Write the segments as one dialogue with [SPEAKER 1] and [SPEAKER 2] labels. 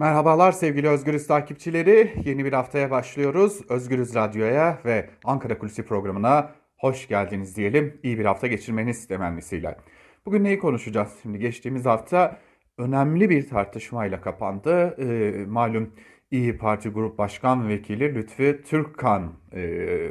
[SPEAKER 1] Merhabalar sevgili Özgürüz takipçileri. Yeni bir haftaya başlıyoruz. Özgürüz Radyo'ya ve Ankara Kulisi programına hoş geldiniz diyelim. İyi bir hafta geçirmeniz temennisiyle. Bugün neyi konuşacağız? Şimdi geçtiğimiz hafta önemli bir tartışmayla kapandı. Ee, malum İyi Parti Grup Başkan Vekili Lütfi Türkkan e,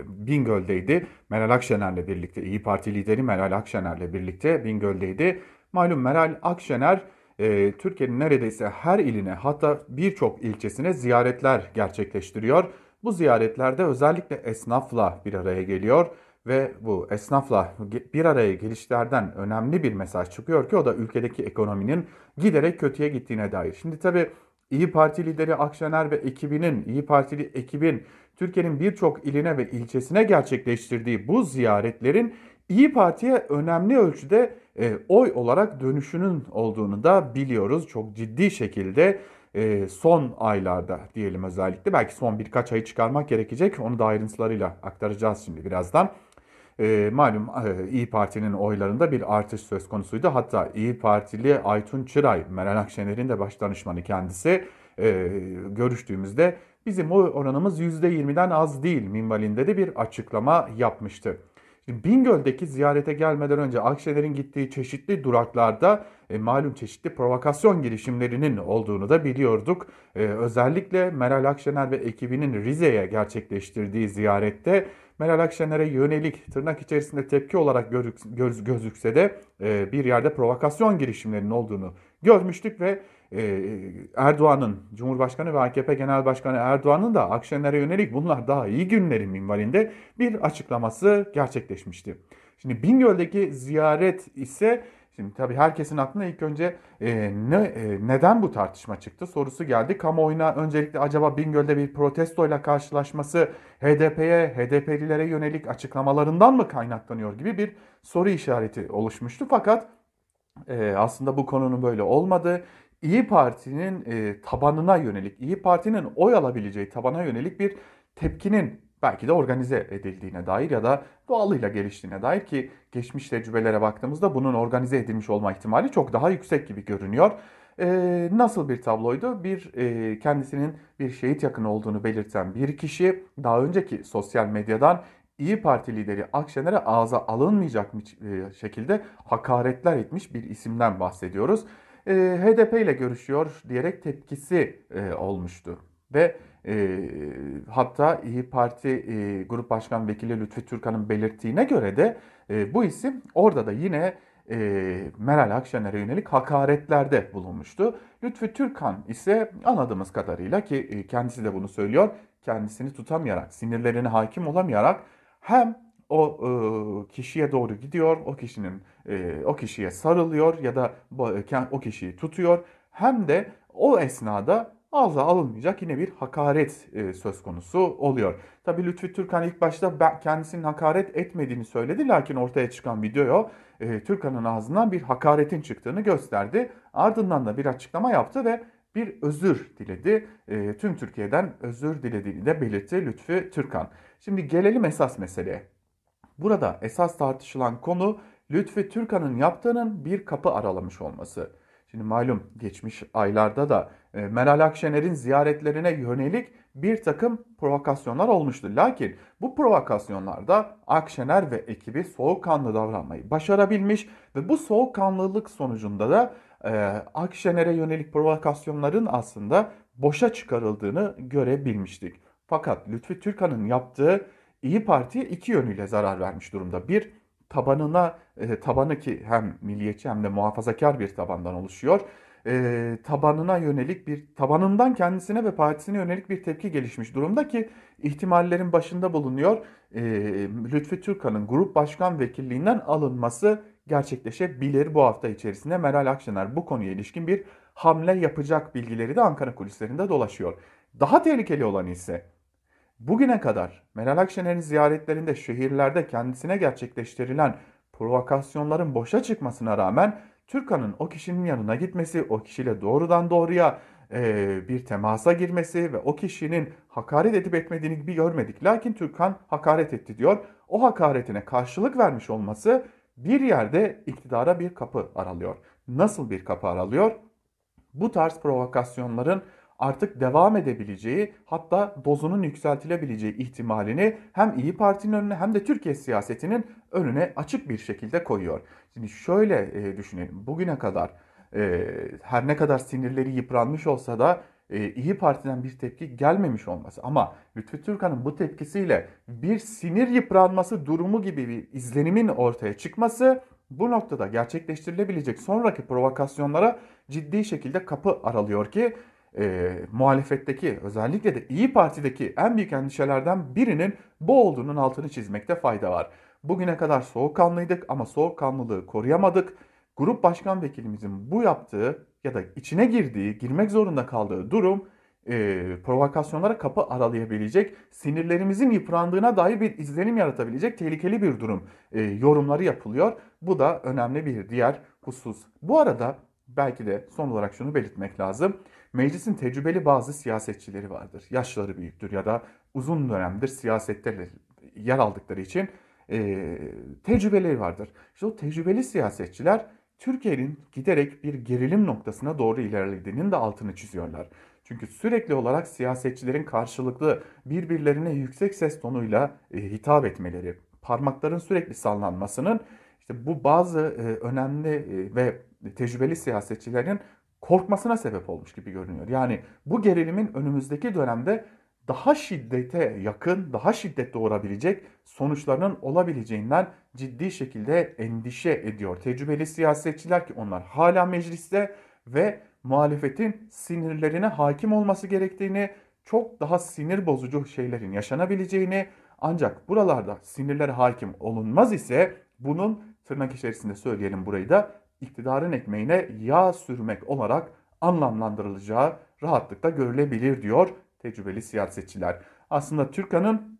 [SPEAKER 1] Bingöl'deydi. Meral Akşener'le birlikte, İyi Parti lideri Meral Akşener'le birlikte Bingöl'deydi. Malum Meral Akşener e, Türkiye'nin neredeyse her iline hatta birçok ilçesine ziyaretler gerçekleştiriyor. Bu ziyaretlerde özellikle esnafla bir araya geliyor ve bu esnafla bir araya gelişlerden önemli bir mesaj çıkıyor ki o da ülkedeki ekonominin giderek kötüye gittiğine dair. Şimdi tabii İyi Parti lideri Akşener ve ekibinin, İyi Partili ekibin Türkiye'nin birçok iline ve ilçesine gerçekleştirdiği bu ziyaretlerin İyi Parti'ye önemli ölçüde e, oy olarak dönüşünün olduğunu da biliyoruz. Çok ciddi şekilde e, son aylarda diyelim özellikle belki son birkaç ayı çıkarmak gerekecek. Onu da ayrıntılarıyla aktaracağız şimdi birazdan. E, malum e, İyi Parti'nin oylarında bir artış söz konusuydu. Hatta İyi Partili Aytun Çıray, Meral Akşener'in de baş danışmanı kendisi e, görüştüğümüzde bizim oy oranımız %20'den az değil minvalinde de bir açıklama yapmıştı. Bingöl'deki ziyarete gelmeden önce Akşener'in gittiği çeşitli duraklarda e, malum çeşitli provokasyon girişimlerinin olduğunu da biliyorduk. E, özellikle Meral Akşener ve ekibinin Rize'ye gerçekleştirdiği ziyarette Meral Akşener'e yönelik tırnak içerisinde tepki olarak göz, gözükse de e, bir yerde provokasyon girişimlerinin olduğunu görmüştük ve e, Erdoğan'ın, Cumhurbaşkanı ve AKP Genel Başkanı Erdoğan'ın da Akşener'e yönelik bunlar daha iyi günlerin minvalinde bir açıklaması gerçekleşmişti. Şimdi Bingöl'deki ziyaret ise Şimdi tabii herkesin aklına ilk önce e, ne, e, neden bu tartışma çıktı sorusu geldi. Kamuoyuna öncelikle acaba Bingöl'de bir protestoyla karşılaşması HDP'ye, HDP'lilere yönelik açıklamalarından mı kaynaklanıyor gibi bir soru işareti oluşmuştu. Fakat e, aslında bu konunun böyle olmadı. İyi Parti'nin e, tabanına yönelik, İyi Parti'nin oy alabileceği tabana yönelik bir tepkinin belki de organize edildiğine dair ya da doğalıyla geliştiğine dair ki geçmiş tecrübelere baktığımızda bunun organize edilmiş olma ihtimali çok daha yüksek gibi görünüyor. Ee, nasıl bir tabloydu? Bir e, kendisinin bir şehit yakını olduğunu belirten bir kişi daha önceki sosyal medyadan İyi Parti lideri Akşener'e ağza alınmayacak e, şekilde hakaretler etmiş bir isimden bahsediyoruz. E, HDP ile görüşüyor diyerek tepkisi e, olmuştu. Ve e, hatta İyi Parti e, Grup Başkan Vekili Lütfi Türkan'ın belirttiğine göre de e, bu isim orada da yine e, Meral Akşener'e yönelik hakaretlerde bulunmuştu. Lütfi Türkan ise anladığımız kadarıyla ki e, kendisi de bunu söylüyor, kendisini tutamayarak, sinirlerine hakim olamayarak hem o e, kişiye doğru gidiyor, o kişinin e, o kişiye sarılıyor ya da o kişiyi tutuyor hem de o esnada ağza alınmayacak yine bir hakaret e, söz konusu oluyor. Tabii Lütfi Türkan ilk başta kendisinin hakaret etmediğini söyledi lakin ortaya çıkan video e, Türkan'ın ağzından bir hakaretin çıktığını gösterdi. Ardından da bir açıklama yaptı ve bir özür diledi. E, tüm Türkiye'den özür dilediğini de belirtti Lütfi Türkan. Şimdi gelelim esas meseleye. Burada esas tartışılan konu Lütfi Türkan'ın yaptığının bir kapı aralamış olması. Şimdi malum geçmiş aylarda da e, Meral Akşener'in ziyaretlerine yönelik bir takım provokasyonlar olmuştu. Lakin bu provokasyonlarda Akşener ve ekibi soğukkanlı davranmayı başarabilmiş ve bu soğukkanlılık sonucunda da e, Akşener'e yönelik provokasyonların aslında boşa çıkarıldığını görebilmiştik. Fakat Lütfi Türkan'ın yaptığı İyi Parti'ye iki yönüyle zarar vermiş durumda. Bir, tabanına, e, tabanı ki hem milliyetçi hem de muhafazakar bir tabandan oluşuyor. E, tabanına yönelik bir, tabanından kendisine ve partisine yönelik bir tepki gelişmiş durumda ki ihtimallerin başında bulunuyor. E, Lütfi Türkan'ın grup başkan vekilliğinden alınması gerçekleşebilir bu hafta içerisinde. Meral Akşener bu konuya ilişkin bir hamle yapacak bilgileri de Ankara kulislerinde dolaşıyor. Daha tehlikeli olan ise Bugüne kadar Meral Akşener'in ziyaretlerinde şehirlerde kendisine gerçekleştirilen provokasyonların boşa çıkmasına rağmen Türkan'ın o kişinin yanına gitmesi, o kişiyle doğrudan doğruya e, bir temasa girmesi ve o kişinin hakaret edip etmediğini bir görmedik. Lakin Türkan hakaret etti diyor. O hakaretine karşılık vermiş olması bir yerde iktidara bir kapı aralıyor. Nasıl bir kapı aralıyor? Bu tarz provokasyonların artık devam edebileceği hatta dozunun yükseltilebileceği ihtimalini hem İyi Parti'nin önüne hem de Türkiye siyasetinin önüne açık bir şekilde koyuyor. Şimdi şöyle e, düşünelim. Bugüne kadar e, her ne kadar sinirleri yıpranmış olsa da e, İyi Parti'den bir tepki gelmemiş olması ama Lütfü Türkan'ın bu tepkisiyle bir sinir yıpranması durumu gibi bir izlenimin ortaya çıkması bu noktada gerçekleştirilebilecek sonraki provokasyonlara ciddi şekilde kapı aralıyor ki e, muhalefetteki özellikle de İyi Parti'deki en büyük endişelerden birinin bu olduğunun altını çizmekte fayda var. Bugüne kadar soğukkanlıydık ama soğukkanlılığı koruyamadık. Grup başkan vekilimizin bu yaptığı ya da içine girdiği, girmek zorunda kaldığı durum e, provokasyonlara kapı aralayabilecek, sinirlerimizin yıprandığına dair bir izlenim yaratabilecek tehlikeli bir durum e, yorumları yapılıyor. Bu da önemli bir diğer husus. Bu arada belki de son olarak şunu belirtmek lazım. Meclisin tecrübeli bazı siyasetçileri vardır. Yaşları büyüktür ya da uzun dönemdir siyasette yer aldıkları için e, tecrübeleri vardır. İşte o tecrübeli siyasetçiler Türkiye'nin giderek bir gerilim noktasına doğru ilerlediğinin de altını çiziyorlar. Çünkü sürekli olarak siyasetçilerin karşılıklı birbirlerine yüksek ses tonuyla e, hitap etmeleri, parmakların sürekli sallanmasının işte bu bazı e, önemli e, ve tecrübeli siyasetçilerin korkmasına sebep olmuş gibi görünüyor. Yani bu gerilimin önümüzdeki dönemde daha şiddete yakın, daha şiddet doğurabilecek sonuçlarının olabileceğinden ciddi şekilde endişe ediyor. Tecrübeli siyasetçiler ki onlar hala mecliste ve muhalefetin sinirlerine hakim olması gerektiğini, çok daha sinir bozucu şeylerin yaşanabileceğini ancak buralarda sinirlere hakim olunmaz ise bunun tırnak içerisinde söyleyelim burayı da iktidarın ekmeğine yağ sürmek olarak anlamlandırılacağı rahatlıkla görülebilir diyor tecrübeli siyasetçiler. Aslında Türkan'ın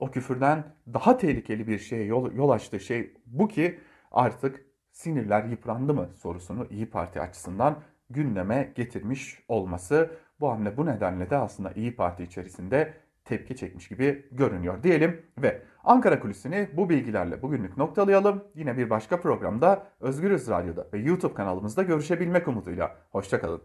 [SPEAKER 1] o küfürden daha tehlikeli bir şeye yol, yol açtığı şey bu ki artık sinirler yıprandı mı sorusunu İyi Parti açısından gündeme getirmiş olması. Bu hamle bu nedenle de aslında İyi Parti içerisinde tepki çekmiş gibi görünüyor diyelim ve Ankara Kulisi'ni bu bilgilerle bugünlük noktalayalım. Yine bir başka programda Özgürüz Radyo'da ve YouTube kanalımızda görüşebilmek umuduyla. Hoşçakalın.